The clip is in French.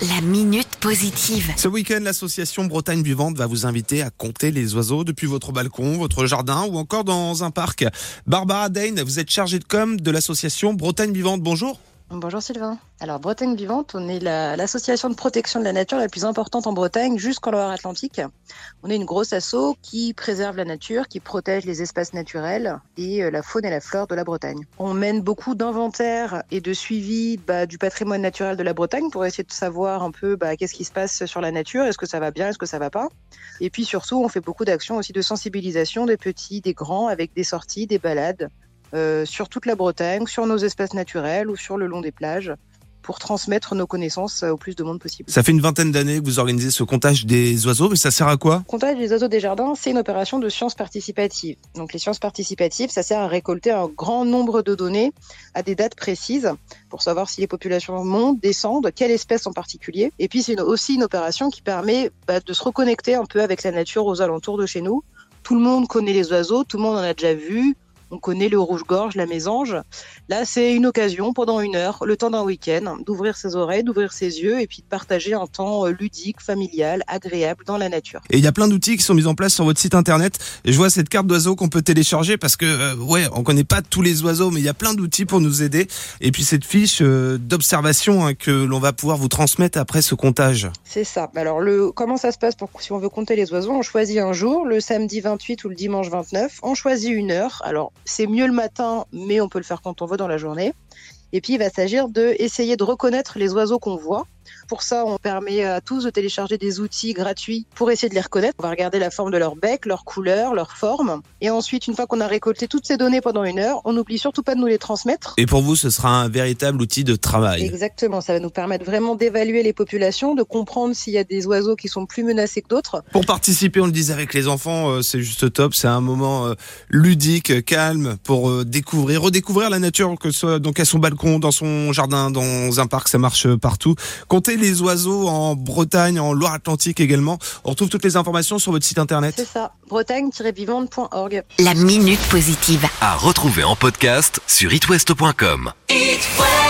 La minute positive. Ce week-end, l'association Bretagne Vivante va vous inviter à compter les oiseaux depuis votre balcon, votre jardin ou encore dans un parc. Barbara Dane, vous êtes chargée de com de l'association Bretagne Vivante. Bonjour. Bonjour Sylvain. Alors Bretagne Vivante, on est la- l'association de protection de la nature la plus importante en Bretagne jusqu'en Loire-Atlantique. On est une grosse asso qui préserve la nature, qui protège les espaces naturels et euh, la faune et la flore de la Bretagne. On mène beaucoup d'inventaires et de suivi bah, du patrimoine naturel de la Bretagne pour essayer de savoir un peu bah, qu'est-ce qui se passe sur la nature, est-ce que ça va bien, est-ce que ça va pas. Et puis surtout, on fait beaucoup d'actions aussi de sensibilisation des petits, des grands, avec des sorties, des balades euh, sur toute la Bretagne, sur nos espaces naturels ou sur le long des plages, pour transmettre nos connaissances euh, au plus de monde possible. Ça fait une vingtaine d'années que vous organisez ce comptage des oiseaux, mais ça sert à quoi? Comptage des oiseaux des jardins, c'est une opération de sciences participatives. Donc les sciences participatives, ça sert à récolter un grand nombre de données à des dates précises pour savoir si les populations montent, descendent, quelle espèce en particulier. Et puis c'est aussi une opération qui permet bah, de se reconnecter un peu avec la nature aux alentours de chez nous. Tout le monde connaît les oiseaux, tout le monde en a déjà vu. On connaît le rouge-gorge, la mésange. Là, c'est une occasion pendant une heure, le temps d'un week-end, d'ouvrir ses oreilles, d'ouvrir ses yeux et puis de partager un temps euh, ludique, familial, agréable dans la nature. Et il y a plein d'outils qui sont mis en place sur votre site internet. Et je vois cette carte d'oiseaux qu'on peut télécharger parce que, euh, ouais, on connaît pas tous les oiseaux, mais il y a plein d'outils pour nous aider. Et puis cette fiche euh, d'observation hein, que l'on va pouvoir vous transmettre après ce comptage. C'est ça. Alors, le, comment ça se passe pour si on veut compter les oiseaux? On choisit un jour, le samedi 28 ou le dimanche 29. On choisit une heure. Alors, c'est mieux le matin, mais on peut le faire quand on veut dans la journée. Et puis, il va s'agir de essayer de reconnaître les oiseaux qu'on voit. Pour ça, on permet à tous de télécharger des outils gratuits pour essayer de les reconnaître. On va regarder la forme de leur bec, leur couleur, leur forme. Et ensuite, une fois qu'on a récolté toutes ces données pendant une heure, on n'oublie surtout pas de nous les transmettre. Et pour vous, ce sera un véritable outil de travail. Exactement, ça va nous permettre vraiment d'évaluer les populations, de comprendre s'il y a des oiseaux qui sont plus menacés que d'autres. Pour participer, on le disait avec les enfants, euh, c'est juste top. C'est un moment euh, ludique, calme, pour euh, découvrir, redécouvrir la nature, que ce soit donc à son balcon, dans son jardin, dans un parc, ça marche euh, partout. Comptez les oiseaux en Bretagne, en Loire-Atlantique également. On retrouve toutes les informations sur votre site internet. C'est ça, bretagne-vivante.org. La minute positive. À retrouver en podcast sur itwest.com.